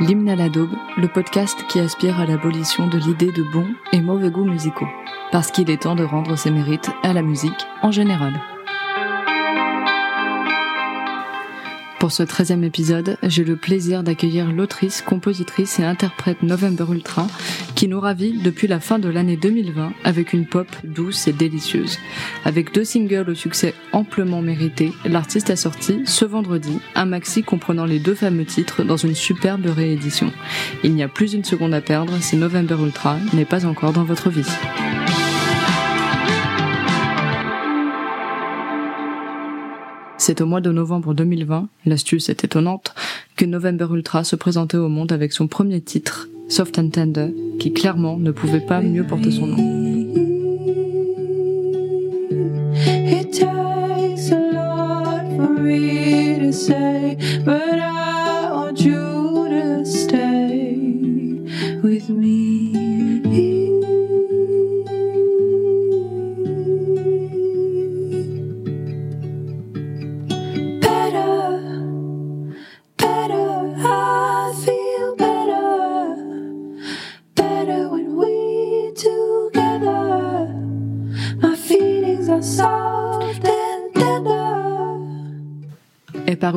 L'hymne à le podcast qui aspire à l'abolition de l'idée de bons et mauvais goûts musicaux. Parce qu'il est temps de rendre ses mérites à la musique en général. Pour ce 13e épisode, j'ai le plaisir d'accueillir l'autrice, compositrice et interprète November Ultra qui nous ravit depuis la fin de l'année 2020 avec une pop douce et délicieuse. Avec deux singles au succès amplement mérité, l'artiste a sorti ce vendredi un maxi comprenant les deux fameux titres dans une superbe réédition. Il n'y a plus une seconde à perdre si November Ultra n'est pas encore dans votre vie. C'est au mois de novembre 2020, l'astuce est étonnante, que November Ultra se présentait au monde avec son premier titre, Soft and Tender, qui clairement ne pouvait pas mieux porter son nom.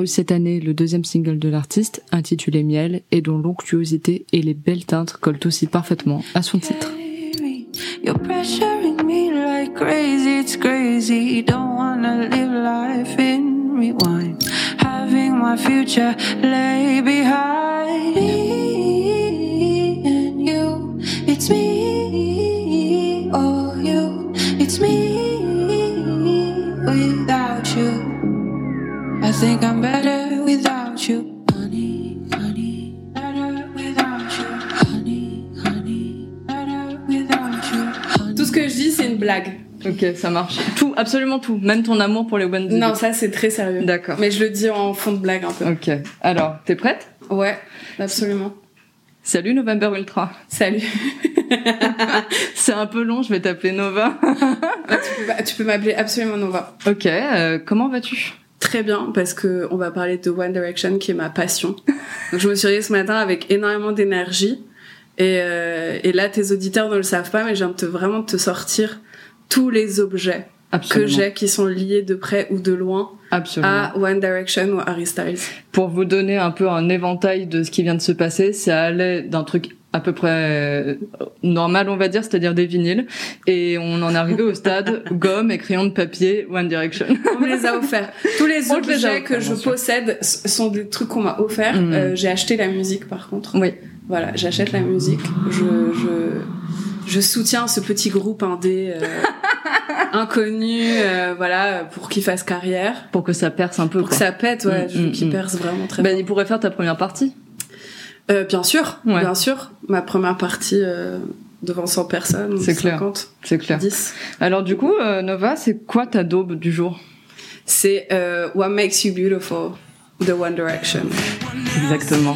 Paru cette année le deuxième single de l'artiste, intitulé Miel, et dont l'onctuosité et les belles teintes collent aussi parfaitement à son titre. You're pressuring me like crazy, it's crazy. Don't wanna live life in rewind. Having my future lay behind me and you. It's me, oh you. It's me I think I'm better without you. Honey, honey, better without you. Honey, honey, better without you. Tout ce que je dis, c'est une blague. Ok, ça marche. Tout, absolument tout. Même ton amour pour les One. Non, ça c'est très sérieux. D'accord. Mais je le dis en fond de blague un peu. Ok. Alors, t'es prête? Ouais, absolument. Salut November Ultra. Salut. C'est un peu long, je vais t'appeler Nova. Ah, tu peux, tu peux m'appeler absolument Nova. ok, euh, comment vas-tu? Très bien, parce que on va parler de One Direction, qui est ma passion. Donc je me suis réveillée ce matin avec énormément d'énergie. Et, euh, et là, tes auditeurs ne le savent pas, mais de te, vraiment te sortir tous les objets Absolument. que j'ai qui sont liés de près ou de loin Absolument. à One Direction ou Harry Styles. Pour vous donner un peu un éventail de ce qui vient de se passer, ça allait d'un truc à peu près euh, normal, on va dire, c'est-à-dire des vinyles. Et on en est arrivé au stade gomme et crayon de papier One Direction. On me les a offerts. Tous les On les objets que je bien possède sont des trucs qu'on m'a offerts. Mhm. Euh, j'ai acheté la musique par contre. oui. Voilà, j'achète la musique. Je, je, je soutiens ce petit groupe indé euh, inconnu, euh, voilà, pour qu'il fasse carrière. Pour que ça perce un peu. Pour que ça pète, ouais, Mm, mm, qu'il mm. perce vraiment très Ben, fort. il pourrait faire ta première partie. Euh, bien sûr, Ouais. bien sûr. Ma première partie euh, devant 100 personnes, C'est clair. 50, C'est clair. 10. Alors du coup, euh, Nova, c'est quoi ta daube du jour? C'est What Makes You Beautiful de One Direction. Exactement.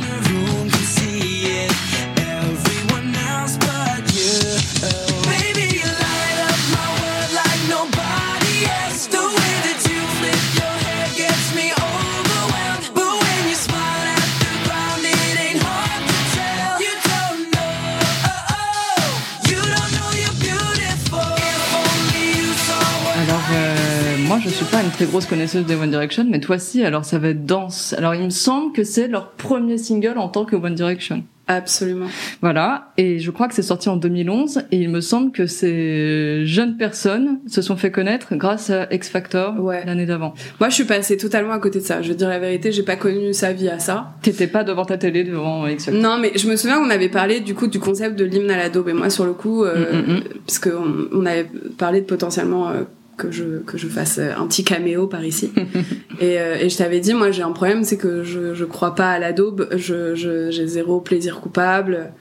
Je suis pas une très grosse connaisseuse des One Direction, mais toi si. Alors ça va être dense. Alors il me semble que c'est leur premier single en tant que One Direction. Absolument. Voilà, et je crois que c'est sorti en 2011, et il me semble que ces jeunes personnes se sont fait connaître grâce à X Factor Ouais. l'année d'avant. Moi, je suis passée totalement à côté de ça. Je veux dire la vérité, j'ai pas connu sa vie à ça. T'étais pas devant ta télé devant X Factor. Non, mais je me souviens qu'on avait parlé du coup du concept de l'hymne à la daube. Et moi, sur le coup, euh, Mm, mm, mm. parce qu'on on avait parlé de potentiellement euh, que je que je fasse euh, un petit caméo par ici. et, euh, et je t'avais dit, moi j'ai un problème, c'est que je je crois pas à la daube. Je je- j'ai zéro plaisir coupable.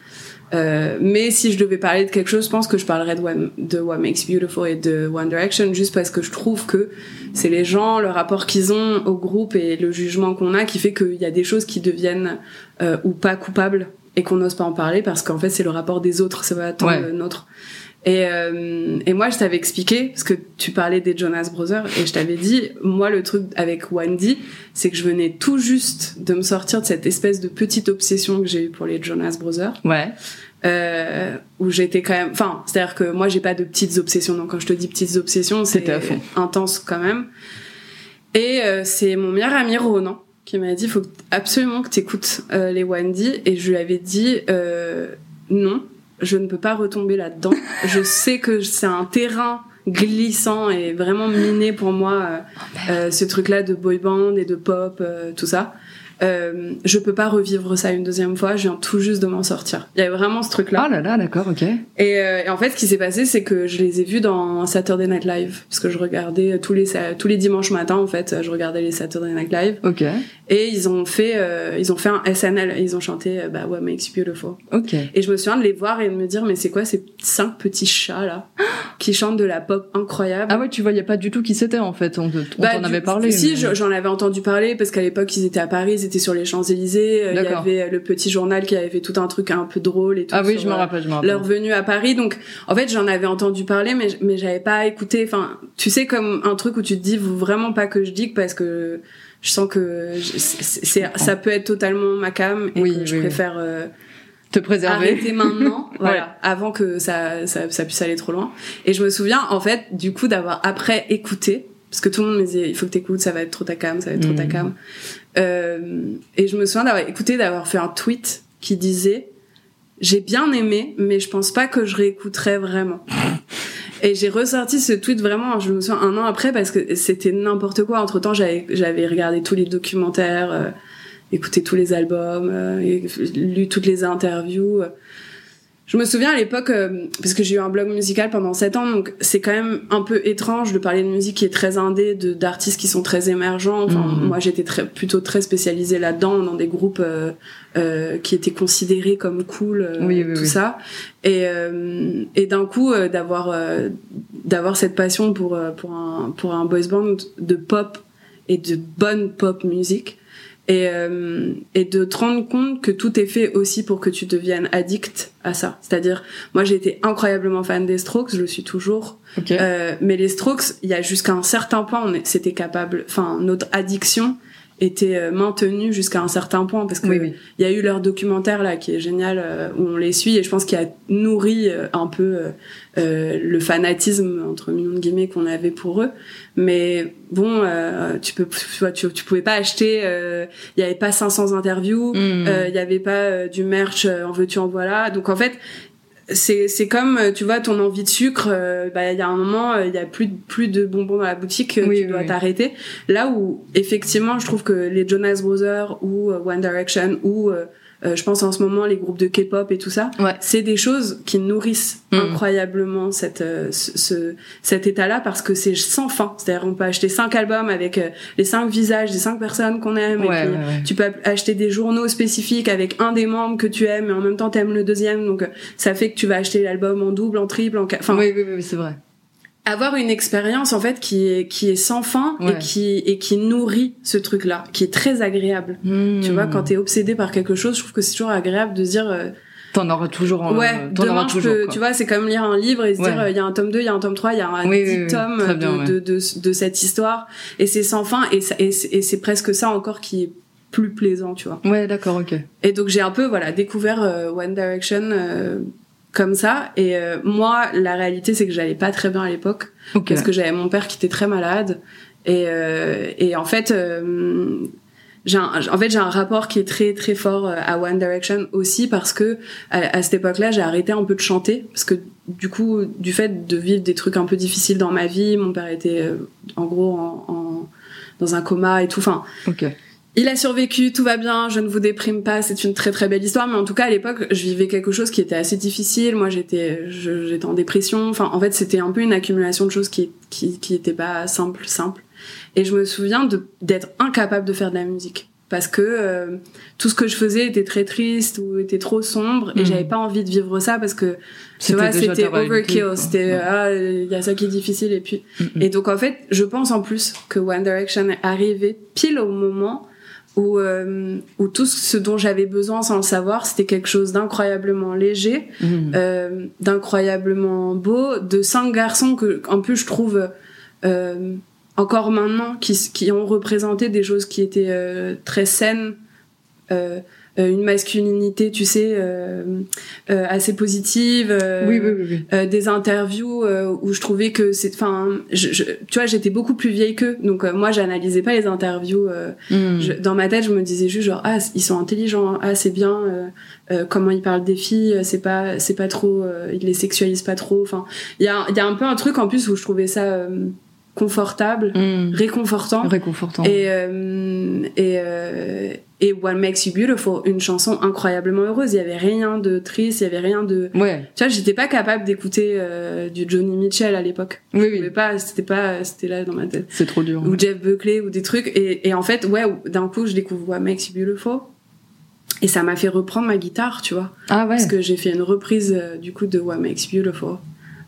Euh, mais si je devais parler de quelque chose, je pense que je parlerais de, One- de What Makes Beautiful et de One Direction, juste parce que je trouve que c'est les gens, le rapport qu'ils ont au groupe et le jugement qu'on a qui fait qu'il y a des choses qui deviennent euh, ou pas coupables et qu'on n'ose pas en parler parce qu'en fait c'est le rapport des autres, c'est pas tant Ouais. le nôtre. Et, euh, et moi je t'avais expliqué, parce que tu parlais des Jonas Brothers, et je t'avais dit, moi le truc avec Wendy, c'est que je venais tout juste de me sortir de cette espèce de petite obsession que j'ai eue pour les Jonas Brothers. Ouais. euh, où j'étais quand même enfin c'est à dire que moi j'ai pas de petites obsessions. Donc quand je te dis petites obsessions c'est intense quand même. Et euh, c'est mon meilleur ami Ronan qui m'a dit faut absolument que t'écoutes euh, les Wendy. Et je lui avais dit euh, non je ne peux pas retomber là-dedans je sais que c'est un terrain glissant et vraiment miné pour moi euh, euh, ce truc là de boy band et de pop euh, tout ça euh, je peux pas revivre ça une deuxième fois, je viens tout juste de m'en sortir. Il y avait vraiment ce truc-là. Ah là là, d'accord, ok. Et, et en fait, ce qui s'est passé, c'est que je les ai vus dans Saturday Night Live, parce que je regardais tous les tous les dimanches matins, en fait, je regardais les Saturday Night Live, Ok, et ils ont fait euh, ils ont fait un SNL, ils ont chanté euh, bah What Makes You Beautiful. ok. Et je me souviens de les voir et de me dire mais c'est quoi ces cinq petits chats là qui chantent de la pop incroyable? Ah ouais, tu voyais pas du tout qui c'était en fait, on, Bah, du- avait parlé. Si, mais- je- j'en avais entendu parler parce qu'à l'époque ils étaient à Paris, ils étaient sur les Champs-Élysées. euh, Il y avait euh, le petit journal qui avait fait tout un truc un peu drôle et tout. Ah oui, je me euh, rappelle, je me rappelle. leur venue à Paris. Donc, en fait, j'en avais entendu parler, mais, mais j'avais pas écouté. Enfin, tu sais, comme un truc où tu te dis, vraiment pas que je digue parce que je sens que je- c'est, c'est- ça peut être totalement ma cam et Oui, que je oui, préfère euh, Te préserver. arrêter maintenant, voilà, avant que ça, ça, ça puisse aller trop loin. Et je me souviens, en fait, du coup, d'avoir après écouté, parce que tout le monde me disait, il faut que t'écoutes, ça va être trop ta cam, ça va être trop ta Mhm. cam. Euh, et je me souviens d'avoir écouté, d'avoir fait un tweet qui disait, j'ai bien aimé, mais je pense pas que je réécouterais vraiment. Et j'ai ressorti ce tweet vraiment, je me souviens, un an après, parce que c'était n'importe quoi. Entre temps, j'avais, regardé tous les documentaires, euh, écouté tous les albums, euh, lu toutes les interviews. Je me souviens à l'époque, euh, parce que j'ai eu un blog musical pendant 7 ans, donc c'est quand même un peu étrange de parler de musique qui est très indé, d'artistes qui sont très émergents. Enfin, Mhm. moi j'étais très, plutôt très spécialisée là-dedans, dans des groupes euh, euh, qui étaient considérés comme cool, euh, Oui, oui, tout oui. ça. Et, euh, et d'un coup, euh, d'avoir euh, d'avoir cette passion pour pour un pour un boys band de pop et de bonne pop musique et, euh, et de te rendre compte que tout est fait aussi pour que tu deviennes addict à ça. C'est-à-dire, moi j'ai été incroyablement fan des Strokes, je le suis toujours, Ok. euh, mais les Strokes, il y a jusqu'à un certain point, on capable, enfin notre addiction était euh, maintenue jusqu'à un certain point parce que Oui, oui. il y a eu leur documentaire là qui est génial euh, où on les suit et je pense qu'il a nourri euh, un peu euh, le fanatisme entre millions de guillemets qu'on avait pour eux. Mais bon euh, tu peux tu, tu, tu pouvais pas acheter euh, il y avait pas 500 interviews euh, il y avait pas du merch en veux-tu en voilà. Donc en fait c'est c'est comme euh, tu vois ton envie de sucre euh, bah il y a un moment euh, il y a plus de, plus de bonbons dans la boutique Oui, tu dois oui. t'arrêter là où effectivement je trouve que les Jonas Brothers ou One Direction ou je pense en ce moment les groupes de K-pop et tout ça Ouais. c'est des choses qui nourrissent Mhm. incroyablement cette euh, ce, ce- cet état-là parce que c'est sans fin c'est-à-dire on peut acheter cinq albums avec euh, les cinq visages des cinq personnes qu'on aime et Ouais, puis ouais, tu peux acheter des journaux spécifiques avec un des membres que tu aimes et en même temps t'aimes le deuxième donc euh, ça fait que tu vas acheter l'album en double en triple en enfin oui, oui, oui, c'est vrai. Avoir une expérience en fait qui est qui est sans fin Ouais. et qui et qui nourrit ce truc là qui est très agréable tu vois quand t'es obsédé par quelque chose je trouve que c'est toujours agréable de dire euh, T'en auras toujours. en- ouais demain auras je toujours. peux quoi. tu vois c'est comme lire un livre et se Ouais. dire euh, il y a un tome 2 il y a un tome 3 il y a un Oui, 10 oui, oui. tomes Très de, bien, ouais. de, de, de cette histoire et c'est sans fin et, ça- et c'est et c'est presque ça encore qui est plus plaisant tu vois Ouais, d'accord, ok. et donc j'ai un peu voilà découvert euh, One Direction euh, comme ça. Et euh, moi la réalité c'est que j'allais pas très bien à l'époque. Ok. parce que j'avais mon père qui était très malade. Et euh, et en fait euh, j'ai un, en fait j'ai un rapport qui est très très fort euh, à One Direction aussi parce que à, à cette époque-là j'ai arrêté un peu de chanter. Parce que du coup du fait de vivre des trucs un peu difficiles dans ma vie mon père était euh, en gros en, en- dans un coma et tout. Enfin Ok. Il a survécu, tout va bien, je ne vous déprime pas, c'est une très très belle histoire, mais en tout cas à l'époque je vivais quelque chose qui était assez difficile, moi j'étais j'étais en dépression, enfin en fait c'était un peu une accumulation de choses qui qui qui était pas simple simple, et je me souviens d'être incapable de faire de la musique parce que euh, tout ce que je faisais était très triste ou était trop sombre et Mhm. j'avais pas envie de vivre ça parce que tu vois c'était overkill, c'était Ouais. ah il y a ça qui est difficile et puis Mhm. et donc en fait, je pense en plus que One Direction est arrivé pile au moment où, euh, où tout ce dont j'avais besoin sans le savoir, c'était quelque chose d'incroyablement léger, Mhm. euh, d'incroyablement beau, de cinq garçons que en plus je trouve euh, encore maintenant qui, qui ont représenté des choses qui étaient euh, très saines. Euh, une masculinité, tu sais, euh, euh, assez positive. euh, oui, oui, oui, oui. des interviews euh, où je trouvais que c'est enfin je, je- tu vois j'étais beaucoup plus vieille qu'eux donc euh, moi j'analysais pas les interviews euh, Mhm. je- dans ma tête je me disais juste genre ah ils sont intelligents ah c'est bien euh, euh, comment ils parlent des filles c'est pas c'est pas trop euh, ils les sexualisent pas trop enfin il y a il y a un peu un truc en plus où je trouvais ça euh, confortable Mhm. réconfortant Réconfortant. et euh, et euh, et What Makes You Beautiful une chanson incroyablement heureuse il y avait rien de triste il y avait rien de Ouais, tu vois, j'étais pas capable d'écouter euh, du Johnny Mitchell à l'époque. oui, Je oui. pas, c'était pas, c'était là dans ma tête. C'est trop dur. Ou Jeff Buckley ou des trucs. Et, et en fait, ouais, d'un coup, je découvre What Makes You Beautiful. Et ça m'a fait reprendre ma guitare, tu vois. Ah ouais. Parce que j'ai fait une reprise, euh, du coup, de What Makes You Beautiful.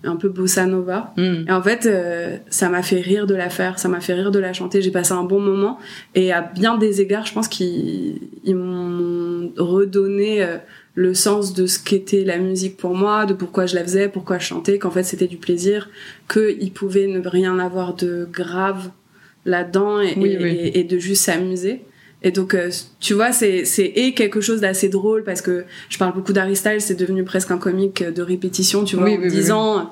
Un peu bossa nova. Mhm. Et en fait, euh, ça m'a fait rire de la faire, ça m'a fait rire de la chanter. J'ai passé un bon moment. Et à bien des égards, je pense qu'ils ils m'ont redonné euh, le sens de ce qu'était la musique pour moi, de pourquoi je la faisais, pourquoi je chantais, qu'en fait c'était du plaisir, qu'il pouvait ne rien avoir de grave là-dedans et, Oui, et- oui. et- et de juste s'amuser. Et donc, euh, tu vois, c'est c'est et quelque chose d'assez drôle parce que je parle beaucoup d'Harry Styles, c'est devenu presque un comique de répétition, tu vois, Oui, en oui, oui, 10 oui. ans.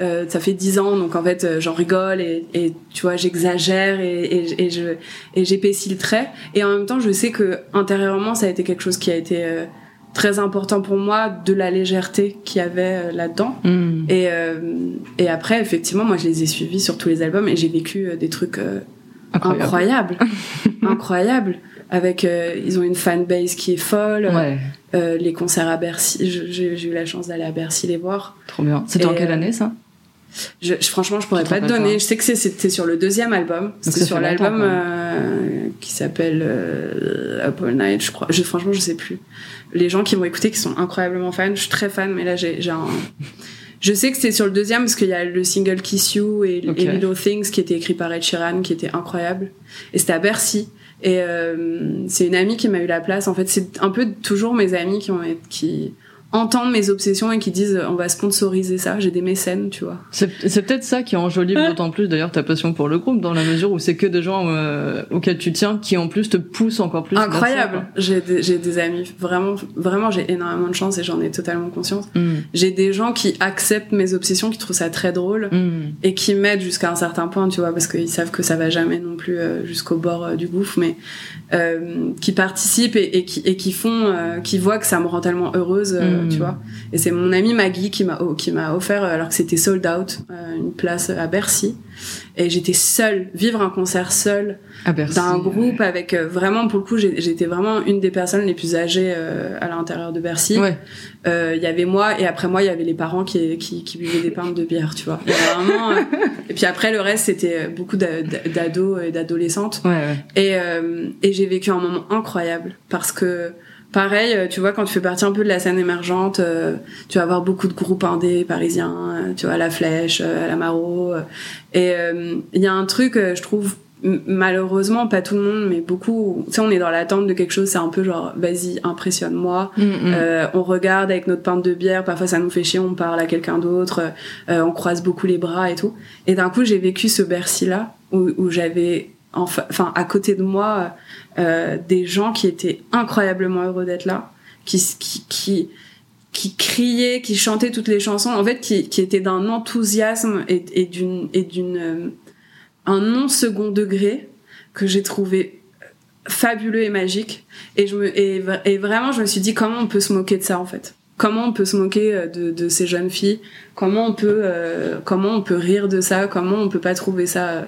Euh, ça fait 10 ans, donc en fait, euh, j'en rigole et, et tu vois, j'exagère et, et, et je et j'épaissis le trait. Et en même temps, je sais que intérieurement, ça a été quelque chose qui a été euh, très important pour moi, de la légèreté qu'il y avait là-dedans. Mhm. Et, euh, et après, effectivement, moi, je les ai suivis sur tous les albums et j'ai vécu des trucs Incroyable. incroyables. Avec, euh, ils ont une fanbase qui est folle. Ouais, Euh, les concerts à Bercy, j'ai eu la chance d'aller à Bercy les voir. trop bien. C'était en quelle euh, année ça? Je, je- franchement, je pourrais pas te donner. pas Je sais que c'est- c'était sur le deuxième album. C'était sur l'album euh, qui s'appelle euh, Up All Night, je crois. Je, franchement, je sais plus. Les gens qui vont écouter, qui sont incroyablement fans, je suis très fan, mais là, j'ai un. Je sais que c'est sur le deuxième parce qu'il y a le single Kiss You et, Little Things qui était écrit par Ed Sheeran, qui était incroyable. Et c'était à Bercy. Et euh, c'est une amie qui m'a eu la place. En fait, c'est un peu toujours mes amis qui ont qui entendent mes obsessions et qui disent on va sponsoriser ça. J'ai des mécènes, tu vois. C'est c'est peut-être ça qui enjolive d'autant plus d'ailleurs ta passion pour le groupe, dans la mesure où c'est que des gens euh, auxquels tu tiens qui en plus te poussent encore plus. Incroyable. J'ai des, j'ai des amis vraiment, vraiment, j'ai énormément de chance et j'en ai totalement conscience. Mhm. J'ai des gens qui acceptent mes obsessions, qui trouvent ça très drôle Mhm. et qui m'aident jusqu'à un certain point, tu vois, parce qu'ils savent que ça va jamais non plus euh, jusqu'au bord euh, du gouffre, mais euh, qui participent et, et qui, et qui font, euh, qui voient que ça me rend tellement heureuse, euh, Mm. tu vois. Et c'est mon amie Maggie qui m'a oh, qui m'a offert, euh, alors que c'était sold out, euh, une place à Bercy. Et j'étais seule, vivre un concert seule À Bercy, d'un groupe avec euh, vraiment pour le coup j'étais vraiment une des personnes les plus âgées euh, à l'intérieur de Bercy Ouais. Euh, il y avait moi et après moi il y avait les parents qui qui, qui buvaient des pintes de bière tu vois Il avait vraiment euh, et puis après le reste c'était beaucoup d'a- d'a- d'ados et d'adolescentes Ouais, ouais. et euh, et j'ai vécu un moment incroyable parce que pareil euh, tu vois quand tu fais partie un peu de la scène émergente euh, tu vas avoir beaucoup de groupes indés parisiens euh, tu vois la Flèche euh, la Maro euh, et euh, il y a un truc euh, je trouve malheureusement pas tout le monde mais beaucoup tu sais on est dans l'attente de quelque chose c'est un peu genre vas-y impressionne-moi Mhm. euh, on regarde avec notre pinte de bière, parfois ça nous fait chier, on parle à quelqu'un d'autre, euh, on croise beaucoup les bras et tout. Et d'un coup, j'ai vécu ce Bercy-là où, où j'avais, enfin, à côté de moi, euh, des gens qui étaient incroyablement heureux d'être là, qui, qui, qui, qui criaient, qui chantaient toutes les chansons, en fait, qui, qui étaient d'un enthousiasme et, et d'une, et d'une, euh, un non second degré que j'ai trouvé fabuleux et magique. Et je me, et, vra- et vraiment, je me suis dit comment on peut se moquer de ça en fait? Comment on peut se moquer euh, de, de ces jeunes filles? Comment on peut, euh, comment on peut rire de ça? Comment on peut pas trouver ça euh,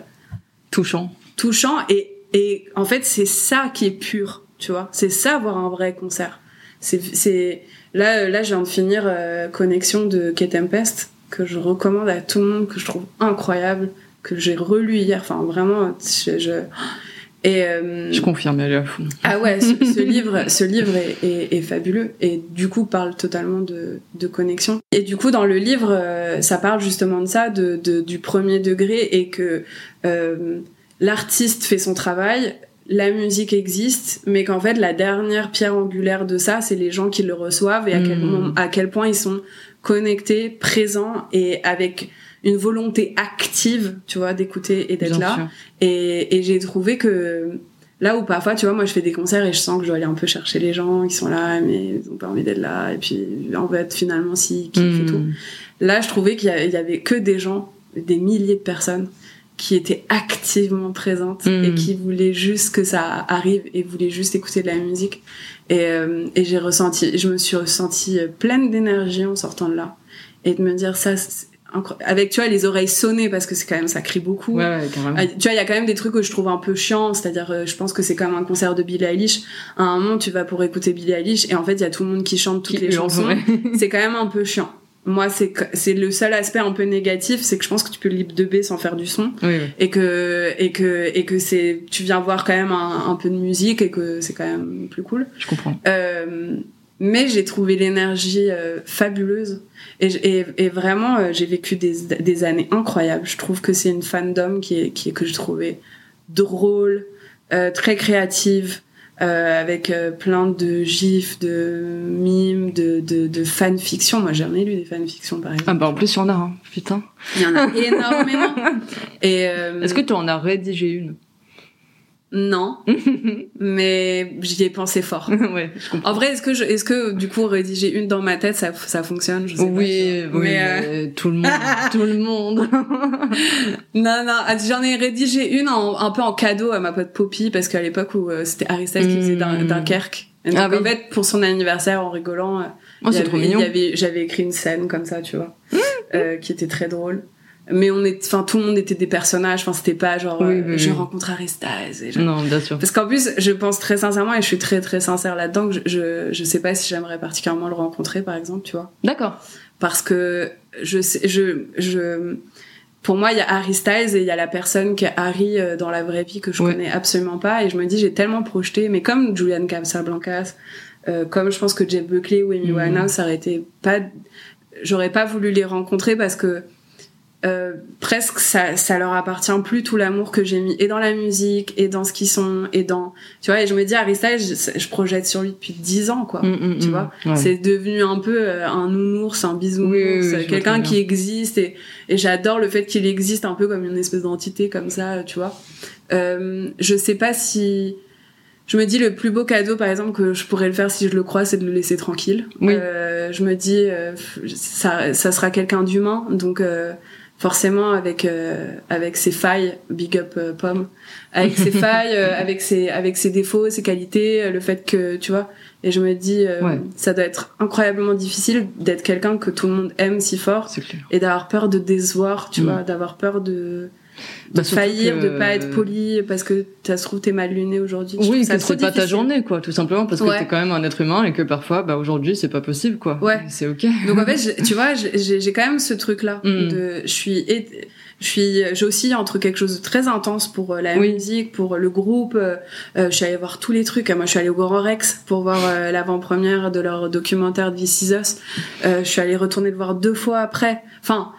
Touchant. touchant? Et Et en fait, c'est ça qui est pur, tu vois? C'est ça voir un vrai concert. C'est, c'est là, euh, là, je viens de finir euh, Connexion de Kate Tempest que je recommande à tout le monde, que je trouve incroyable, que j'ai relu hier. Enfin, vraiment, je, je... et euh, Je confirme, elle est à fond. ah ouais, ce, ce livre, ce livre est, est- est fabuleux et du coup parle totalement de, de connexion. Et du coup, dans le livre, euh, ça parle justement de ça, de, de- du premier degré et que euh, l'artiste fait son travail, la musique existe, mais qu'en fait la dernière pierre angulaire de ça, c'est les gens qui le reçoivent et à quel, Mm. moment- à quel point ils sont connectés, présents et avec une volonté active, tu vois, d'écouter et d'être là. sûr. Et, et j'ai trouvé que là où parfois, tu vois, moi je fais des concerts et je sens que je dois aller un peu chercher les gens qui sont là, mais ils ont pas envie d'être là. Et puis en fait, finalement, si kiffent et Mm. tout. Là, je trouvais qu'il y, avait que des gens, des milliers de personnes qui étaient activement présentes et qui voulaient juste que ça arrive et voulaient juste écouter de la musique. Et, euh, et j'ai ressenti, je me suis ressentie pleine d'énergie en sortant de là et de me dire ça, avec tu vois les oreilles sonnées parce que c'est quand même ça crie beaucoup. Ouais, ouais, carrément. Ah, Tu vois, il y a quand même des trucs que je trouve un peu chiants, c'est-à-dire, euh, je pense que c'est comme un concert de Billie Eilish. À un moment, tu vas pour écouter Billie Eilish et en fait, il y a tout le monde qui chante toutes Qui les chansons. c'est quand même un peu chiant. Moi, c'est c'est le seul aspect un peu négatif, c'est que je pense que tu peux lip de B sans faire du son Oui, oui. et que et que et que c'est tu viens voir quand même un, un peu de musique et que c'est quand même plus cool. Je comprends. Euh, mais j'ai trouvé l'énergie euh, fabuleuse et, et, et vraiment euh, j'ai vécu des, des années incroyables. Je trouve que c'est une fandom qui est, qui est que je trouvais drôle, euh, très créative, euh, avec euh, plein de gifs, de mimes, de, de, de fanfiction. Moi, j'ai jamais lu des fanfictions, par exemple. Ah bah en plus, il y en a, hein. putain. Il y en a énormément. Et euh, Est-ce que tu en as rédigé une? Non, mais j'y ai pensé fort. Ouais, je comprends. En vrai, est-ce que je, est-ce que du coup rédiger une dans ma tête, ça, ça fonctionne? Je sais pas, Oui, oui, Mais, euh, mais tout le monde, tout le monde. non, non, ah, j'en ai rédigé une en- un peu en cadeau à ma pote Poppy parce qu'à l'époque où euh, c'était Styles qui faisait Dun- Mm. Dunkerque. Et donc Ah oui. en fait, pour son anniversaire, en rigolant, euh, Oh, y avait- trop mignon. y avait- j'avais écrit une scène comme ça, tu vois, euh, qui était très drôle. Mais on est, enfin, tout le monde était des personnages. Enfin, c'était pas genre, Oui, euh, oui, je oui. rencontre Harry Styles. Et je- Non, bien sûr. Parce qu'en plus, je pense très sincèrement, et je suis très très sincère là-dedans, que je, je, je sais pas si j'aimerais particulièrement le rencontrer, par exemple, tu vois. D'accord. Parce que je sais, je, je, pour moi, il y a Harry Styles et il y a la personne qui est Harry euh, dans la vraie vie que je connais absolument pas, et je me dis, j'ai tellement projeté, mais comme Julian Casablancas, euh, comme je pense que Jeff Buckley ou Amy. Winehouse, ça aurait été pas, j'aurais pas voulu les rencontrer parce que euh, presque ça, ça leur appartient plus tout l'amour que j'ai mis et dans la musique et dans ce qu'ils sont et dans tu vois et je me dis Harry Styles je, je projette sur lui depuis 10 ans quoi Mm, mm, tu mm. vois Ouais. c'est devenu un peu euh, un nounours un bisounours Oui, oui, oui, je vois quelqu'un qui existe et, et j'adore le fait qu'il existe un peu comme une espèce d'entité comme ça tu vois euh, je sais pas si je me dis le plus beau cadeau par exemple que je pourrais le faire si je le crois c'est de le laisser tranquille Oui. Euh, je me dis euh, ça, ça sera quelqu'un d'humain donc euh, forcément avec euh, avec ses failles big up euh, pomme avec ses failles euh, avec ses avec ses défauts ses qualités euh, le fait que tu vois et je me dis euh, Ouais. ça doit être incroyablement difficile d'être quelqu'un que tout le monde aime si fort et d'avoir peur de décevoir tu Mm. vois d'avoir peur de de Bah, surtout faillir, que- de pas être poli parce que ça se trouve t'es mal luné aujourd'hui. Oui, que c'est pas ta journée, quoi, tout simplement, parce que Ouais. t'es quand même un être humain et que parfois, bah, aujourd'hui, c'est pas possible, quoi. Ouais. C'est ok. Donc en fait, j'ai- tu vois, j'ai j'ai quand même ce truc là Mm. de je suis je suis j'oscille entre quelque chose de très intense pour euh, la Oui. musique, pour le groupe, euh, euh, je suis allée voir tous les trucs, moi je suis allée au Grand Rex pour voir euh, l'avant-première de leur documentaire de This Is Us. Euh, je suis allée retourner le voir deux fois après. Enfin,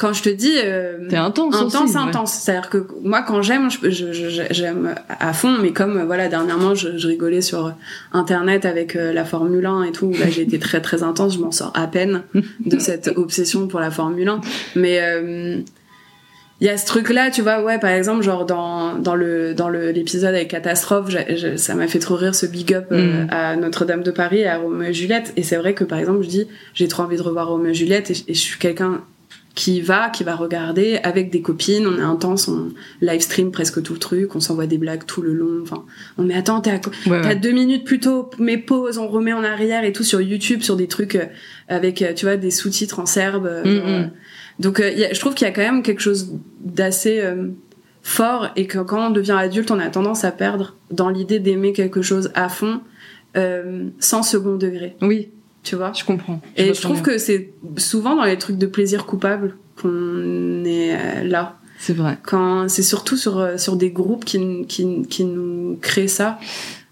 quand je te dis euh, T'es intense aussi. intense, ouais. intense. C'est-à-dire que moi, quand j'aime, je- je- je- j'aime à fond, mais comme euh, voilà, dernièrement, je, rigolais sur Internet avec euh, la Formule 1 et tout. Là, j'ai été très très intense. Je m'en sors à peine de cette obsession pour la Formule 1. Mais euh, il y a ce truc-là, tu vois, ouais, par exemple, genre dans dans le dans le l'épisode avec Catastrophe, ça m'a fait trop rire ce big up euh, Mm. à Notre-Dame de Paris, et à Roméo et Juliette. Et c'est vrai que par exemple, je dis, j'ai trop envie de revoir Roméo et Juliette, et je suis quelqu'un qui va, qui va regarder avec des copines, on est intense, on live stream presque tout le truc, on s'envoie des blagues tout le long, enfin, on met attends, t'es à Ouais, T'as ouais. deux minutes plus tôt, mais pause, on remet en arrière et tout sur YouTube, sur des trucs euh, avec, euh, tu vois, des sous-titres en serbe. euh, Mm, euh. mm. Donc, euh, y a- je trouve qu'il y a quand même quelque chose d'assez euh, fort et que quand on devient adulte, on a tendance à perdre dans l'idée d'aimer quelque chose à fond, euh, sans second degré, Oui, tu vois. je comprends. Et je trouve bien. que c'est souvent dans les trucs de plaisir coupable qu'on est euh, là. c'est vrai. Quand c'est surtout sur euh, sur des groupes qui qui qui nous créent ça.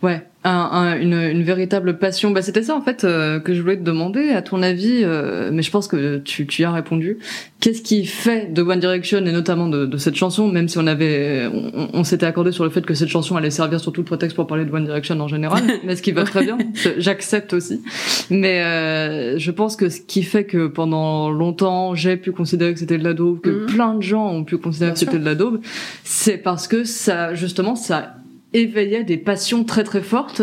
Ouais, un, un- une, une véritable passion. Bah, c'était ça en fait euh, que je voulais te demander. À ton avis, euh, mais je pense que tu, tu y as répondu. Qu'est-ce qui fait de One Direction et notamment de, de cette chanson, même si on avait, on, on s'était accordé sur le fait que cette chanson allait servir surtout de prétexte pour parler de One Direction en général, mais ce qui va très bien. J'accepte aussi. Mais euh, je pense que ce qui fait que pendant longtemps j'ai pu considérer que c'était de la daube, que Mhm. plein de gens ont pu considérer Bien que c'était de la daube, c'est parce que ça, justement, ça éveillait des passions très très fortes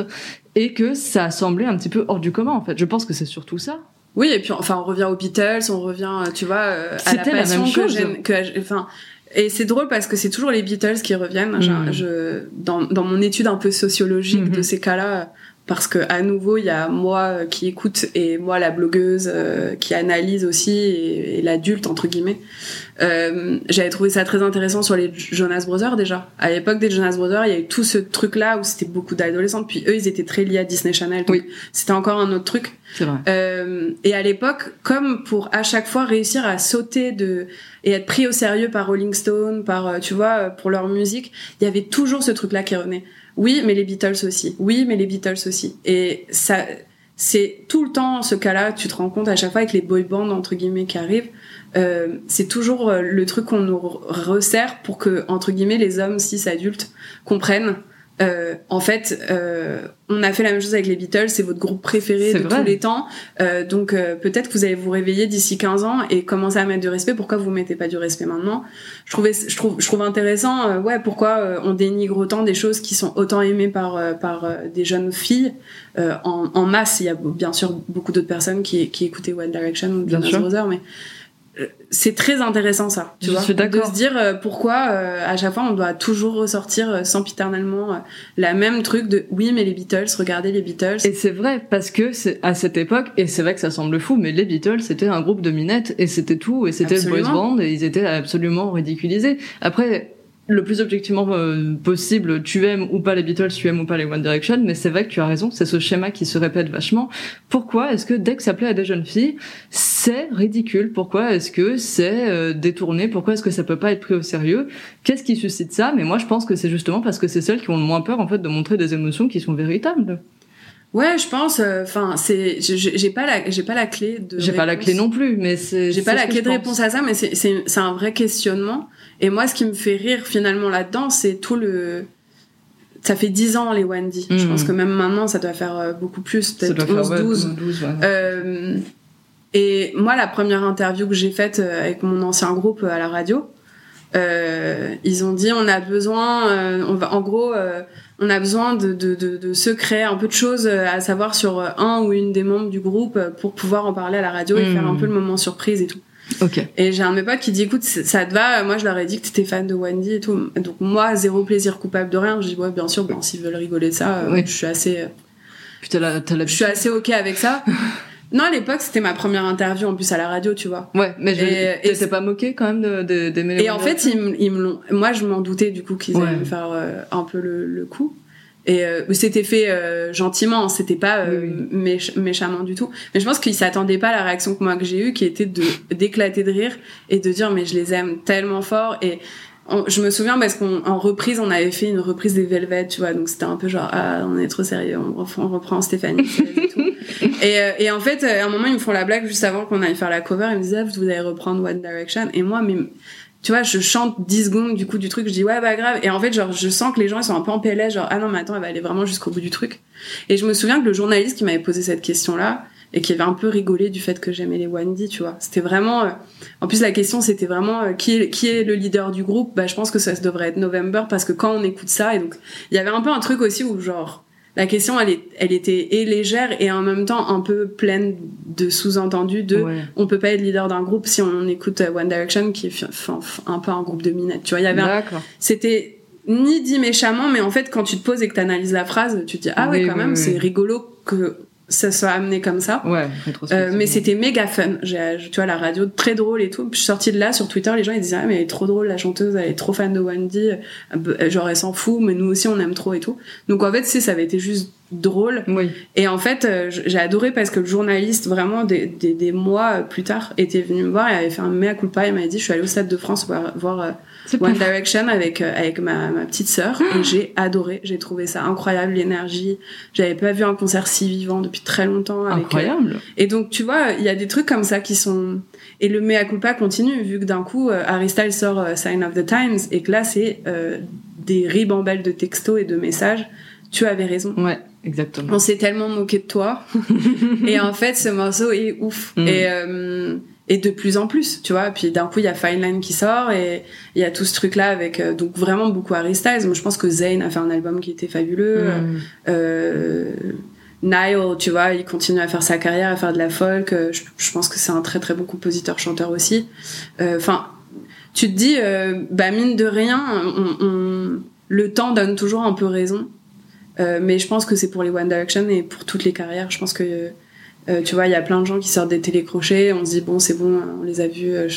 et que ça semblait un petit peu hors du commun en fait. Je pense que c'est surtout ça. Oui, et puis enfin on revient aux Beatles, on revient, euh, tu vois, euh, à la C'était la passion même que chose. j'ai- que enfin. Et c'est drôle parce que c'est toujours les Beatles qui reviennent. Je, dans, dans mon étude un peu sociologique de ces cas-là, parce que à nouveau il y a moi euh, qui écoute et moi la blogueuse euh, qui analyse aussi et, et l'adulte entre guillemets. Euh, J'avais trouvé ça très intéressant sur les Jonas Brothers déjà. À l'époque des Jonas Brothers, il y a eu tout ce truc-là où c'était beaucoup d'adolescentes. Puis eux, ils étaient très liés à Disney Channel. Donc Oui. C'était encore un autre truc. C'est vrai. Euh, et à l'époque, comme pour à chaque fois réussir à sauter de et être pris au sérieux par Rolling Stone, par euh, tu vois, euh, pour leur musique, il y avait toujours ce truc-là qui revenait. Oui, mais les Beatles aussi. Oui, mais les Beatles aussi. Et ça, c'est tout le temps ce cas-là. Tu te rends compte à chaque fois avec les boy bands entre guillemets qui arrivent. Euh, c'est toujours euh, le truc qu'on nous re- resserre pour que entre guillemets les hommes cis adultes comprennent. Euh, en fait, euh, on a fait la même chose avec les Beatles, c'est votre groupe préféré de vrai. tous les temps. Euh, donc euh, peut-être que vous allez vous réveiller d'ici 15 ans et commencer à mettre du respect. Pourquoi vous mettez pas du respect maintenant? Je trouvais, je trouve, je trouve intéressant. euh, ouais, pourquoi euh, on dénigre autant des choses qui sont autant aimées par euh, par des jeunes filles euh, en, en masse. Il y a bien sûr beaucoup d'autres personnes qui qui écoutaient One Direction ou. Brothers, mais c'est très intéressant ça, tu Je vois, suis d'accord. de se dire euh, pourquoi euh, à chaque fois on doit toujours ressortir euh, sempiternellement euh, la même truc de oui mais les Beatles, regardez les Beatles. Et c'est vrai parce que c'est à cette époque et c'est vrai que ça semble fou, mais les Beatles c'était un groupe de minettes et c'était tout et c'était le boys band et ils étaient absolument ridiculisés. Après. Le plus objectivement euh, possible, tu aimes ou pas les Beatles, tu aimes ou pas les One Direction, mais c'est vrai que tu as raison, c'est ce schéma qui se répète vachement. Pourquoi est-ce que dès que ça plaît à des jeunes filles, c'est ridicule? Pourquoi est-ce que c'est euh, détourné? Pourquoi est-ce que ça peut pas être pris au sérieux? Qu'est-ce qui suscite ça? Mais moi, je pense que c'est justement parce que c'est celles qui ont le moins peur en fait de montrer des émotions qui sont véritables. Ouais, je pense. Enfin, c'est, je- je- j'ai pas la, j'ai pas la clé de. J'ai pas la clé non plus, mais c'est. J'ai c'est pas la clé je de réponse à ça, mais c'est, c'est, c'est un vrai questionnement. Et moi, ce qui me fait rire finalement là-dedans, c'est tout le. Ça fait 10 ans les Wendy. Je Mm. pense que même maintenant, ça doit faire euh, beaucoup plus, peut-être doit 11, faire, ouais, 12. 12, ouais. Euh, et moi, la première interview que j'ai faite euh, avec mon ancien groupe euh, à la radio, euh, ils ont dit on a besoin, euh, on va, en gros, euh, on a besoin de, de, de, de secrets, un peu de choses euh, à savoir sur euh, un ou une des membres du groupe euh, pour pouvoir en parler à la radio et faire un peu le moment surprise et tout. Ok. Et j'ai un de mes potes qui dit écoute, ça te va? Moi, je leur ai dit que t'étais fan de Wendy et tout. Donc moi, zéro plaisir coupable de rien. Je dis ouais, bien sûr, bon, s'ils veulent rigoler de ça, euh, Oui. je suis assez. euh, Puis la, la. je suis assez ok avec ça. non, à l'époque, c'était ma première interview en plus à la radio, tu vois. Ouais, mais je... T'étais pas moqué quand même de, de, d'aimer Et en fait, ils, me- ils me l'ont. Moi, je m'en doutais du coup qu'ils Ouais. allaient me faire euh, un peu le, le coup. Et euh, c'était fait euh, gentiment, c'était pas Oui, oui. méch- méchamment du tout. Mais je pense qu'ils s'attendaient pas à la réaction que moi que j'ai eue, qui était de d'éclater de rire et de dire mais je les aime tellement fort. Et on- je me souviens parce qu'en reprise, on avait fait une reprise des Velvet, tu vois, donc c'était un peu genre ah on est trop sérieux, on reprend, on reprend Stéphanie et tout. et, euh, et en fait, euh, à un moment ils me font la blague juste avant qu'on aille faire la cover, ils me disaient ah, vous allez reprendre One Direction et moi mais tu vois, je chante 10 secondes du coup du truc, je dis ouais bah grave et en fait genre je sens que les gens ils sont un peu en PLS genre ah non mais attends elle va aller vraiment jusqu'au bout du truc. Et je me souviens que le journaliste qui m'avait posé cette question là et qui avait un peu rigolé du fait que j'aimais les Wendy, tu vois. C'était vraiment euh, en plus la question c'était vraiment euh, qui est qui est le leader du groupe? Bah je pense que ça devrait être November parce que quand on écoute ça et donc il y avait un peu un truc aussi où genre la question elle est elle était et légère et en même temps un peu pleine de sous-entendus de Ouais. on peut pas être leader d'un groupe si on écoute euh, One Direction qui est un peu un groupe de minettes. Tu vois, il y avait un- c'était ni dit méchamment, mais en fait quand tu te poses et que tu analyses la phrase, tu te dis ah ouais Oui, quand oui, même oui. c'est rigolo que ça soit amené comme ça. Ouais, Euh, mais c'était méga fun. J'ai, tu vois, la radio très drôle et tout. Puis je suis sortie de là sur Twitter, les gens ils disaient ah mais elle est trop drôle la chanteuse, elle est trop fan de Wendy. Euh, Genre elle s'en fout, mais nous aussi on aime trop et tout. Donc en fait c'est ça avait été juste drôle. Oui. Et en fait euh, j'ai adoré parce que le journaliste vraiment des, des, des mois plus tard était venu me voir et avait fait un mea culpa. Il m'a dit je suis allée au stade de France voir, voir pas One. Direction avec euh, avec ma, ma petite sœur et j'ai adoré. J'ai trouvé ça incroyable l'énergie. J'avais pas vu un concert si vivant depuis très longtemps. Avec, euh, Incroyable. et donc, tu vois, il y a des trucs comme ça qui sont... Et le mea culpa continue, vu que d'un coup, euh, Harry Styles sort euh, Sign of the Times, et que là, c'est euh, des ribambelles de textos et de messages. Tu avais raison. Ouais, exactement. On s'est tellement moqué de toi. et en fait, ce morceau est ouf. Mm. Et, euh, et de plus en plus, tu vois. Puis d'un coup, il y a Fine Line qui sort, et il y a tout ce truc-là avec... euh, donc vraiment beaucoup Harry Styles. Moi, je pense que Zayn a fait un album qui était fabuleux. Mm. Euh, Nile, tu vois, il continue à faire sa carrière, à faire de la folk. Euh, Je, je pense que c'est un très très bon compositeur-chanteur aussi. Euh, Enfin, tu te dis, bah mine de rien, on, on- le temps donne toujours un peu raison. Mais je pense que c'est pour les One Direction et pour toutes les carrières. Je pense que, euh, tu vois, il y a plein de gens qui sortent des télécrochets. On se dit, bon, c'est bon, on les a vus euh,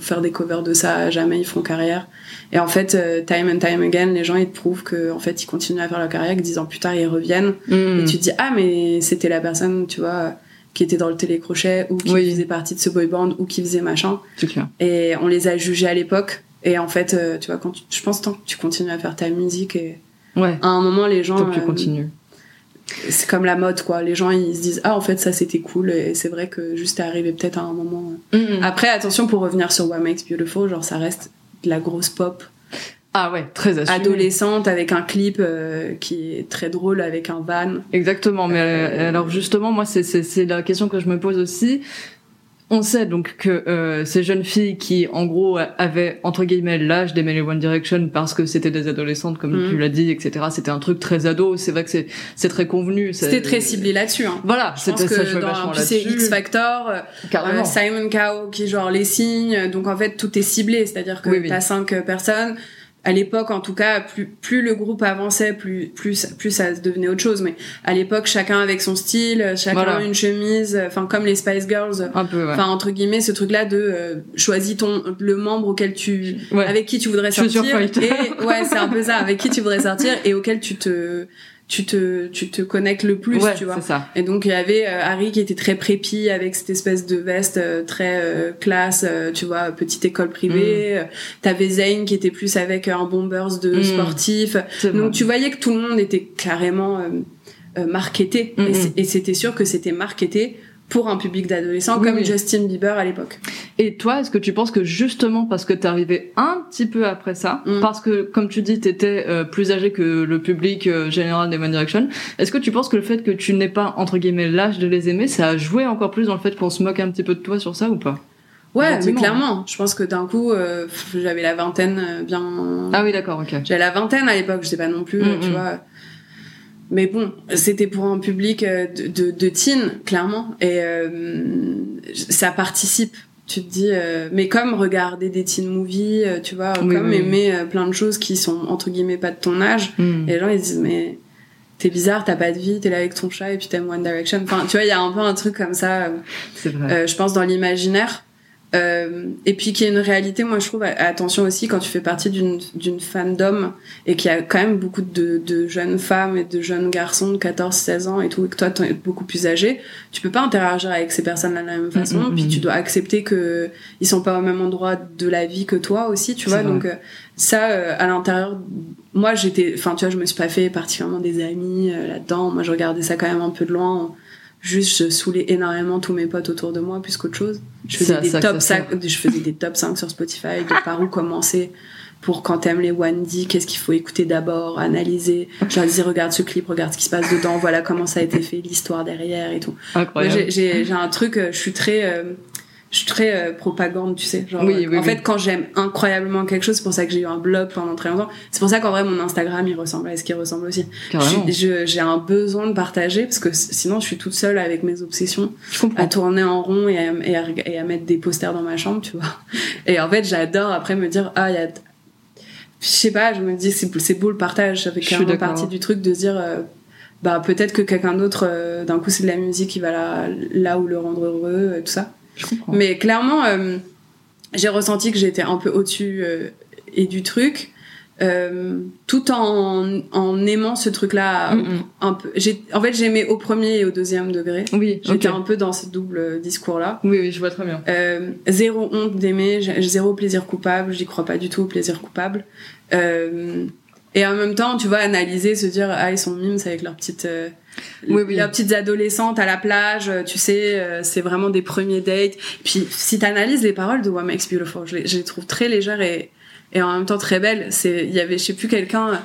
faire des covers de ça, jamais ils feront carrière. Et en fait, euh, time and time again, les gens, ils te prouvent que, en fait, ils continuent à faire leur carrière, que dix ans plus tard, ils reviennent. Mm. Et tu te dis, ah, mais c'était la personne, tu vois, qui était dans le télécrochet, ou qui Oui. faisait partie de ce boy band, ou qui faisait machin. Clair. Et on les a jugés à l'époque. Et en fait, euh, tu vois, quand tu- je pense tant que tu continues à faire ta musique, et Ouais. à un moment, les gens. Tant que tu euh, continues. C'est comme la mode, quoi. Les gens, ils se disent, ah, en fait, ça, c'était cool. Et c'est vrai que juste à arriver peut-être à un moment. euh. Mm. Après, attention, pour revenir sur What Makes Beautiful, genre, ça reste de la grosse pop Ah ouais, très assumé. adolescente avec un clip euh, qui est très drôle avec un van. Exactement, mais Euh, euh, alors justement, moi, c'est la question que je me pose aussi. On sait donc que euh, ces jeunes filles qui, en gros, avaient entre guillemets l'âge les One Direction parce que c'était des adolescentes, comme Mhm. tu l'as dit, etc. C'était un truc très ado. C'est vrai que c'est c'est très convenu. C'était très ciblé là-dessus. Hein. Voilà, Je pense que dans c'est. X Factor, euh, euh, Simon Cowell qui genre les signes, donc en fait tout est ciblé, c'est-à-dire que Oui, oui. t'as cinq personnes. À l'époque, en tout cas, plus, plus le groupe avançait, plus, plus, plus ça devenait autre chose. Mais à l'époque, chacun avec son style, chacun Voilà. une chemise, enfin comme les Spice Girls. Ouais. Enfin entre guillemets, ce truc-là de euh, choisis ton le membre auquel tu Ouais. avec qui tu voudrais sortir et ouais c'est un peu ça avec qui tu voudrais sortir et auquel tu te tu te tu te connectes le plus ouais, tu vois ça. et donc il y avait euh, Harry qui était très prépi avec cette espèce de veste euh, très euh, classe, euh, tu vois, petite école privée. Euh, T'avais Zayn qui était plus avec un bombers de Mm. sportif. Vrai. Donc tu voyais que tout le monde était carrément euh, euh, marketé. Mm, mm. Et c'était sûr que c'était marketé pour un public d'adolescents Oui, comme oui. Justin Bieber à l'époque. Et toi, est-ce que tu penses que justement parce que t'es arrivé un petit peu après ça, Mm. parce que comme tu dis, t'étais euh, plus âgé que le public euh, général des One Direction, est-ce que tu penses que le fait que tu n'aies pas entre guillemets l'âge de les aimer, ça a joué encore plus dans le fait qu'on se moque un petit peu de toi sur ça ou pas? Ouais, mais Gentiment. clairement. Je pense que d'un coup, euh, j'avais la vingtaine euh, bien Ah oui, d'accord, ok. J'avais la vingtaine à l'époque, je sais pas non plus, Mm, tu mm. vois. Mais bon, c'était pour un public euh, de, de, de teen, clairement. Et euh, ça participe. Tu te dis, euh, mais comme regarder des teen movies, euh, tu vois, Oui, comme oui, aimer euh, plein de choses qui sont entre guillemets pas de ton âge. Mm. Et les gens ils se disent, mais t'es bizarre, t'as pas de vie, t'es là avec ton chat et puis t'aimes One Direction. Enfin, tu vois, il y a un peu un truc comme ça. je pense dans l'imaginaire. Euh, et puis qu'il y a une réalité, moi je trouve, attention aussi quand tu fais partie d'une d'une fandom et qu'il y a quand même beaucoup de, de jeunes femmes et de jeunes garçons de 14-16 ans et tout, et que toi t'es beaucoup plus âgé, tu peux pas interagir avec ces personnes-là de la même façon, mm, puis mm. tu dois accepter que ils sont pas au même endroit de la vie que toi aussi, tu vois, donc euh, ça euh, à l'intérieur, moi j'étais, enfin tu vois, je me suis pas fait particulièrement des amis euh, là-dedans, moi je regardais ça quand même un peu de loin. Juste, je saoulais énormément tous mes potes autour de moi plus qu'autre chose. Je faisais, des ça top ça 5, je faisais des top 5 sur Spotify, de par où commencer pour quand t'aimes les Wendy, qu'est-ce qu'il faut écouter d'abord, analyser. Je leur disais, regarde ce clip, regarde ce qui se passe dedans, voilà comment ça a été fait, l'histoire derrière et tout. Incroyable. j'ai- J'ai j'ai un truc, euh, je suis très, euh, je suis très euh, propagande, tu sais. Genre, Oui, oui, en oui. fait, quand j'aime incroyablement quelque chose, c'est pour ça que j'ai eu un blog pendant très longtemps. C'est pour ça qu'en vrai, mon Instagram, il ressemble à ce qui ressemble aussi. Carrément. J'ai un besoin de partager parce que sinon, je suis toute seule avec mes obsessions à tourner en rond et à, et, à, et à mettre des posters dans ma chambre, tu vois. Et en fait, j'adore après me dire, ah, il y a. Je sais pas, je me dis, c'est beau le partage, ça fait d'accord. partie du truc de dire, euh, bah peut-être que quelqu'un d'autre euh, d'un coup c'est de la musique qui va là, là où le rendre heureux et tout ça Je comprends. mais clairement euh, j'ai ressenti que j'étais un peu au-dessus euh, et du truc euh, tout en, en aimant ce truc là Mm, mm. un peu j'ai en fait j'aimais au premier et au deuxième degré Oui, j'étais un peu dans ce double discours là Oui, oui, je vois très bien. euh, zéro honte d'aimer, zéro plaisir coupable, j'y crois pas du tout au plaisir coupable. Euh, et en même temps, tu vois, analyser, se dire, ah, ils sont mimes avec leurs petites, euh, Oui, oui. leurs petites adolescentes à la plage, euh, tu sais, euh, c'est vraiment des premiers dates. Puis, si t'analyses les paroles de What Makes Beautiful, je les, je les trouve très légères et, et en même temps très belles. Il y avait, je sais plus, quelqu'un,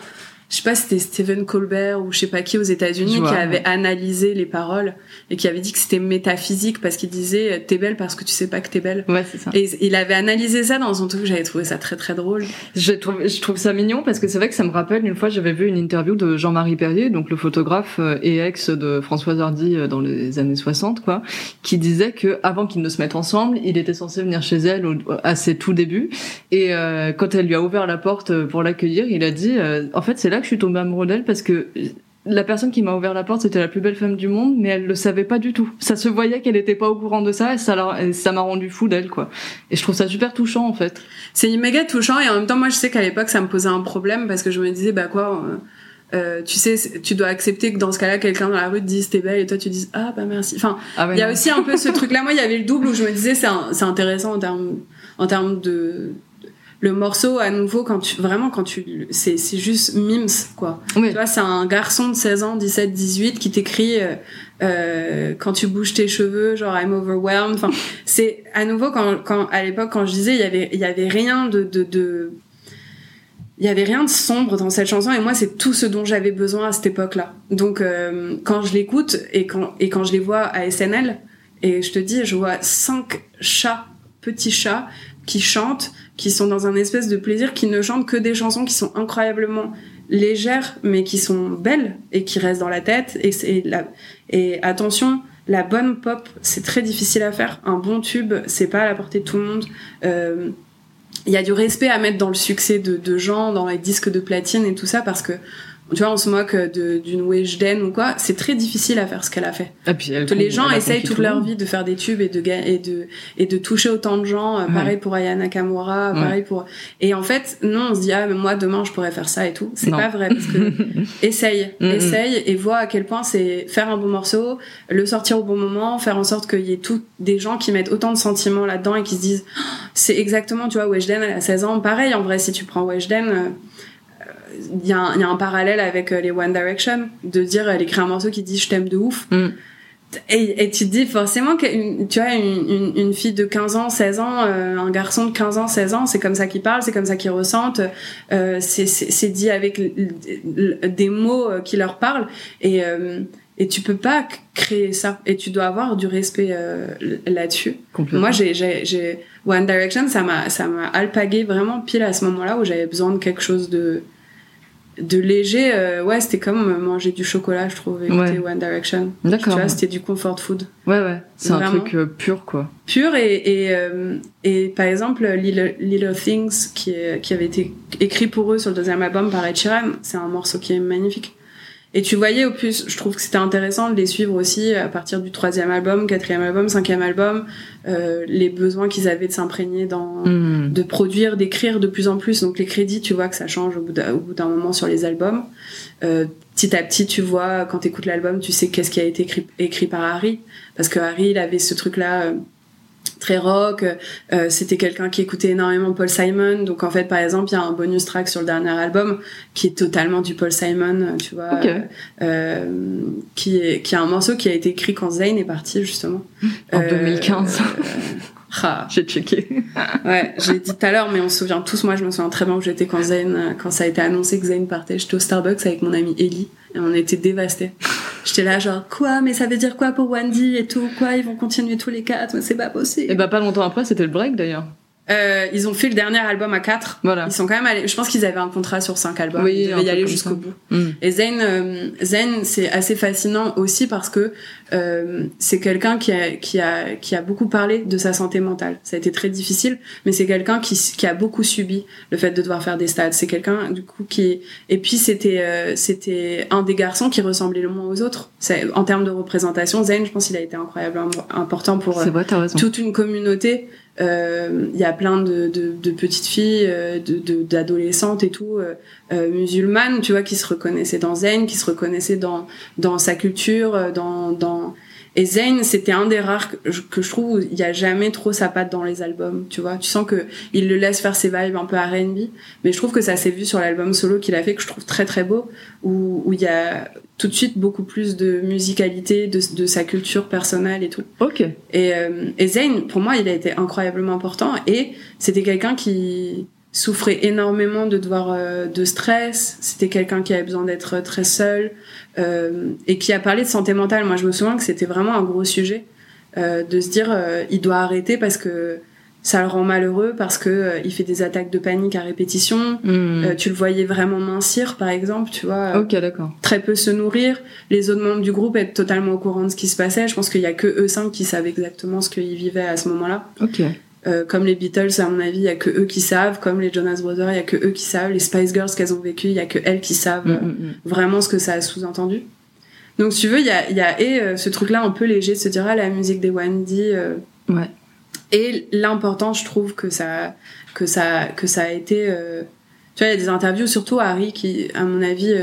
je sais pas, si c'était Stephen Colbert ou je sais pas qui aux États-Unis qui avait ouais. analysé les paroles et qui avait dit que c'était métaphysique parce qu'il disait, t'es belle parce que tu sais pas que t'es belle. Ouais, c'est ça. Et il avait analysé ça dans son truc, j'avais trouvé ça très très drôle. Je trouve, je trouve ça mignon parce que c'est vrai que ça me rappelle une fois j'avais vu une interview de Jean-Marie Perrier, donc le photographe euh, et ex de Françoise Hardy euh, dans les années 60 quoi, qui disait que avant qu'ils ne se mettent ensemble, il était censé venir chez elle à ses tout débuts et euh, quand elle lui a ouvert la porte euh, pour l'accueillir, il a dit euh, en fait c'est là que je suis tombé amoureux d'elle parce que la personne qui m'a ouvert la porte, c'était la plus belle femme du monde, mais elle le savait pas du tout. Ça se voyait qu'elle était pas au courant de ça, et ça m'a rendu fou d'elle, quoi. Et je trouve ça super touchant, en fait. C'est méga touchant et en même temps, moi je sais qu'à l'époque ça me posait un problème parce que je me disais, bah quoi, euh, euh, tu sais, tu dois accepter que dans ce cas-là, quelqu'un dans la rue te dise t'es belle et toi tu dises ah bah merci. Enfin, Ah il y a non. aussi un peu ce truc-là. Moi, il y avait le double où je me disais c'est intéressant en termes en termes de le morceau à nouveau quand tu vraiment quand tu c'est c'est juste mimes quoi. Oui. Tu vois, c'est un garçon de 16 ans, 17, 18 qui t'écrit euh, euh, quand tu bouges tes cheveux, genre I'm overwhelmed. Enfin, c'est à nouveau quand, quand à l'époque quand je disais il y avait il y avait rien de de, de il y avait rien de sombre dans cette chanson et moi c'est tout ce dont j'avais besoin à cette époque-là. Donc euh, quand je l'écoute et quand et quand je les vois à SNL et je te dis je vois cinq chats petits chats qui chantent, qui sont dans un espèce de plaisir, qui ne chantent que des chansons qui sont incroyablement légères mais qui sont belles et qui restent dans la tête. Et c'est la et attention la bonne pop c'est très difficile à faire. Un bon tube c'est pas à la portée de tout le monde. Euh, il y a du respect à mettre dans le succès de, de gens, dans les disques de platine et tout ça, parce que, tu vois, on se moque de- d'une Weshden ou quoi, c'est très difficile à faire ce qu'elle a fait. Et puis, elle les gens essayent toute tout le leur monde. vie de faire des tubes et de, et de, et de toucher autant de gens, euh, Ouais. pareil pour Aya Nakamura, Ouais. pareil pour... Et en fait, non, on se dit, ah, mais moi, demain, je pourrais faire ça et tout. C'est pas vrai, parce que essaye, Mm, mm. essaye et vois à quel point c'est faire un bon morceau, le sortir au bon moment, faire en sorte qu'il y ait tout des gens qui mettent autant de sentiments là-dedans et qui se disent Oh, c'est exactement tu vois Weshden elle a 16 ans pareil en vrai si tu prends Weshden euh, il y, a un- il y a un parallèle avec euh, les One Direction de dire elle écrit un morceau qui dit je t'aime de ouf. Mm. et, et tu te dis forcément que une- tu vois une, une, une fille de 15 ans 16 ans euh, un garçon de 15 ans 16 ans c'est comme ça qu'ils parlent c'est comme ça qu'ils ressentent euh, c'est dit avec des mots euh, qui leur parlent. Et euh, et tu peux pas créer ça. Et tu dois avoir du respect euh, là-dessus. Moi j'ai One Direction ça m'a ça m'a alpagué vraiment pile à ce moment-là où j'avais besoin de quelque chose de de léger euh, ouais c'était comme manger du chocolat je trouve écouter Ouais. One Direction tu D'accord. vois c'était du comfort food Ouais, ouais. C'est un truc euh, pur, quoi. pur et et, euh, et par exemple Little, Little Things qui est, qui avait été écrit pour eux sur le deuxième album par Ed Sheeran c'est un morceau qui est magnifique et tu voyais au plus je trouve que c'était intéressant de les suivre aussi à partir du troisième album quatrième album cinquième album euh, les besoins qu'ils avaient de s'imprégner dans Mm. de produire, d'écrire de plus en plus. Donc les crédits, tu vois que ça change au bout d'un moment sur les albums. Euh, petit à petit, tu vois, quand tu écoutes l'album, tu sais qu'est-ce qui a été écrit, écrit par Harry. Parce que Harry, il avait ce truc-là euh, très rock. Euh, C'était quelqu'un qui écoutait énormément Paul Simon. Donc en fait, par exemple, il y a un bonus track sur le dernier album qui est totalement du Paul Simon, euh, tu vois. Ok. euh, qui, est, qui a un morceau qui a été écrit quand Zayn est parti, justement. En Euh, 2015. ah, J'ai checké. Ouais, j'ai dit tout à l'heure, mais on se souvient tous. Moi, je me souviens très bien où j'étais quand Zayn, euh, quand ça a été annoncé que Zayn partait. J'étais au Starbucks avec mon amie Ellie et on était dévastés. J'étais là, genre, quoi, mais ça veut dire quoi pour Wendy et tout? Quoi, ils vont continuer tous les quatre? Mais c'est pas possible. Et bah, pas longtemps après, c'était le break, d'ailleurs. Euh, ils ont fait le dernier album à 4. Voilà. Ils sont quand même allés. Je pense qu'ils avaient un contrat sur 5 albums. Oui, ils devaient y aller jusqu'au bout. Mm. Et Zayn, euh, Zayn, c'est assez fascinant aussi parce que euh, c'est quelqu'un qui a, qui a, qui a beaucoup parlé de sa santé mentale. Ça a été très difficile, mais c'est quelqu'un qui, qui a beaucoup subi le fait de devoir faire des stades. C'est quelqu'un du coup qui, et puis c'était, euh, c'était un des garçons qui ressemblait le moins aux autres. C'est en termes de représentation, Zayn, je pense qu'il a été incroyablement important pour vrai, toute une communauté. Euh, Il y a plein de, de, de petites filles, euh, de de- d'adolescentes et tout, euh, euh, musulmanes, tu vois, qui se reconnaissaient dans Zayn, qui se reconnaissaient dans dans sa culture, dans dans et Zayn, c'était un des rares que je, que je trouve où il y a jamais trop sa patte dans les albums, tu vois. Tu sens que il le laisse faire ses vibes un peu R&B, mais je trouve que ça s'est vu sur l'album solo qu'il a fait que je trouve très très beau, où où il y a tout de suite beaucoup plus de musicalité, de de sa culture personnelle et tout. Ok. Et, euh, et Zayn, pour moi, il a été incroyablement important et c'était quelqu'un qui souffrait énormément de devoir euh, de stress. C'était quelqu'un qui avait besoin d'être très seul euh, et qui a parlé de santé mentale. Moi, je me souviens que c'était vraiment un gros sujet euh, de se dire euh, il doit arrêter parce que ça le rend malheureux parce que euh, il fait des attaques de panique à répétition. Mm. Euh, tu le voyais vraiment mincir, par exemple, tu vois. euh, Ok, d'accord. très peu se nourrir, les autres membres du groupe être totalement au courant de ce qui se passait. Je pense qu'il y a que eux cinq qui savent exactement ce qu'ils vivaient à ce moment-là. Ok. Euh, comme les Beatles, à mon avis, il y a que eux qui savent. Comme les Jonas Brothers, il y a que eux qui savent. Les Spice Girls qu'elles ont vécu, il y a que elles qui savent Mm, euh, mm, mm. vraiment ce que ça a sous-entendu. Donc, si tu veux, il y a, il y a et euh, ce truc-là un peu léger de se dire ah la musique des Wendy. euh, Ouais. et l'important, je trouve que ça, que ça, que ça a été. Tu vois, il y a des interviews, surtout Harry, qui, à mon avis,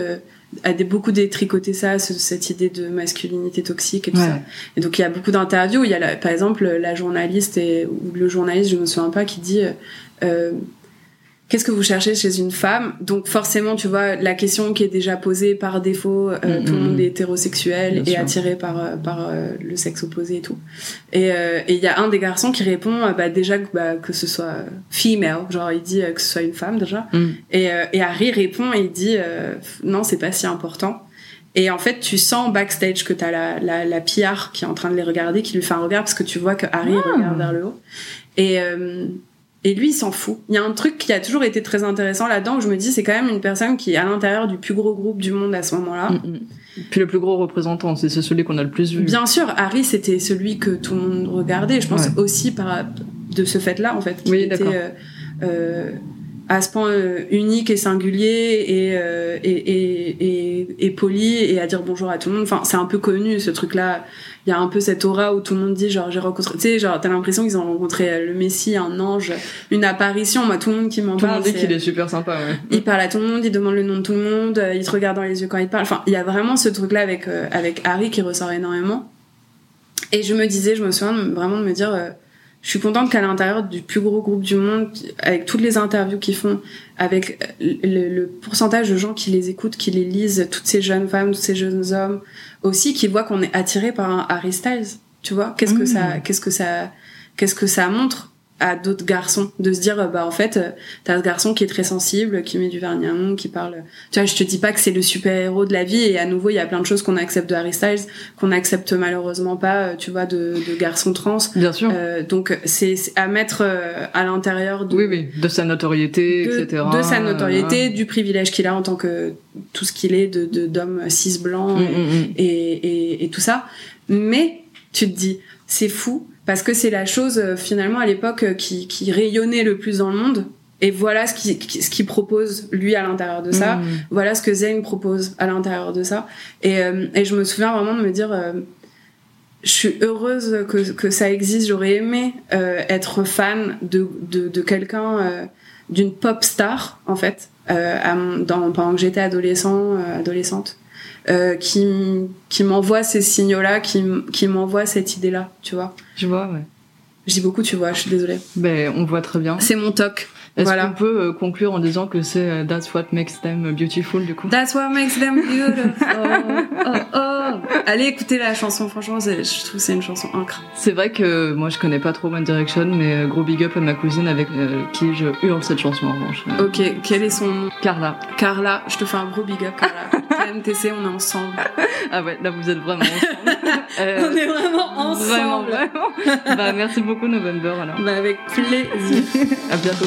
a des, beaucoup détricoté ça, ce- cette idée de masculinité toxique et tout Ouais. ça. Et donc, il y a beaucoup d'interviews. où Il y a, la- par exemple, la journaliste et, ou le journaliste, je me souviens pas, qui dit. euh, euh, Qu'est-ce que vous cherchez chez une femme? Donc forcément, tu vois, la question qui est déjà posée par défaut, euh, Mm, tout le mm, monde mm. est hétérosexuel Bien et sûr. attiré par euh, par euh, le sexe opposé et tout. Et euh, et il y a un des garçons qui répond euh, bah, déjà que, bah, que ce soit female, genre il dit que ce soit une femme déjà. Mm. Et, euh, et Harry répond et il dit euh, non, c'est pas si important. Et en fait, tu sens backstage que t'as la, la, la PR qui est en train de les regarder, qui lui fait un regard parce que tu vois que Harry Ah. regarde vers le haut. Et, euh, et lui, il s'en fout. Il y a un truc qui a toujours été très intéressant là-dedans où je me dis, c'est quand même une personne qui est à l'intérieur du plus gros groupe du monde à ce moment-là. Mm, mm. Puis le plus gros représentant, c'est celui qu'on a le plus vu. Bien sûr, Harry, c'était celui que tout le monde regardait. Je pense Ouais. aussi par de ce fait-là, en fait, Oui, était euh, euh, à ce point euh, unique et singulier et, euh, et, et, et, et poli et à dire bonjour à tout le monde. Enfin, c'est un peu connu ce truc-là. Il y a un peu cette aura où tout le monde dit genre j'ai rencontré. Tu sais, genre t'as l'impression qu'ils ont rencontré euh, le Messie, un ange, une apparition. Moi, tout le monde qui m'en Tout le parle. monde dit qu'il est super sympa, ouais. il parle à tout le monde, il demande le nom de tout le monde, euh, il te regarde dans les yeux quand il parle. Enfin, il y a vraiment ce truc-là avec euh, avec Harry qui ressort énormément. Et je me disais, je me souviens vraiment de me dire, euh, je suis contente qu'à l'intérieur du plus gros groupe du monde, avec toutes les interviews qu'ils font, avec le, le pourcentage de gens qui les écoutent, qui les lisent, toutes ces jeunes femmes, tous ces jeunes hommes, aussi qui voient qu'on est attiré par un Harry Styles. Tu vois, qu'est-ce que Mm. ça, qu'est-ce que ça, qu'est-ce que ça montre? À d'autres garçons de se dire euh, bah en fait euh, t'as ce garçon qui est très sensible qui met du vernis à ongles qui parle tu vois je te dis pas que c'est le super héros de la vie et à nouveau il y a plein de choses qu'on accepte de Harry Styles qu'on accepte malheureusement pas euh, tu vois de, de garçons trans Bien sûr. Euh, donc c'est à mettre à l'intérieur de oui, oui. De sa notoriété, de, etc. de sa notoriété du privilège qu'il a en tant que tout ce qu'il est de de- d'homme cis blanc mm, et- mm, mm. et, et, et tout ça. Mais tu te dis, c'est fou, parce que c'est la chose euh, finalement à l'époque euh, qui, qui rayonnait le plus dans le monde. Et voilà ce qu'il ce qu'il propose lui à l'intérieur de ça. Mm. Voilà ce que Zayn propose à l'intérieur de ça. Et, euh, et je me souviens vraiment de me dire, euh, je suis heureuse que, que ça existe. J'aurais aimé euh, être fan de, de, de quelqu'un, euh, d'une pop star en fait, euh, à dans, pendant que j'étais adolescent, euh, adolescente, euh, qui, qui m'envoie ces signaux-là, qui, qui m'envoie cette idée-là, tu vois. Je vois, ouais. Je dis beaucoup, tu vois, je suis désolée. Ben, on voit très bien. C'est mon toc. Est-ce Voilà. qu'on peut euh, conclure en disant que c'est euh, That's what makes them beautiful, du coup? That's what makes them beautiful. oh, oh. Allez écouter la chanson, franchement, je trouve que c'est une chanson incroyable. C'est vrai que moi je connais pas trop One Direction, mais euh, gros big up à ma cousine avec euh, qui je hurle cette chanson en revanche. Euh, Ok, quel est son nom? Carla. Carla, je te fais un gros big up, Carla. TMTC, on est ensemble. Ah ouais, là vous êtes vraiment ensemble. Euh, On est vraiment ensemble. Vraiment, vraiment. Bah merci beaucoup November alors. Bah, avec plaisir. À bientôt.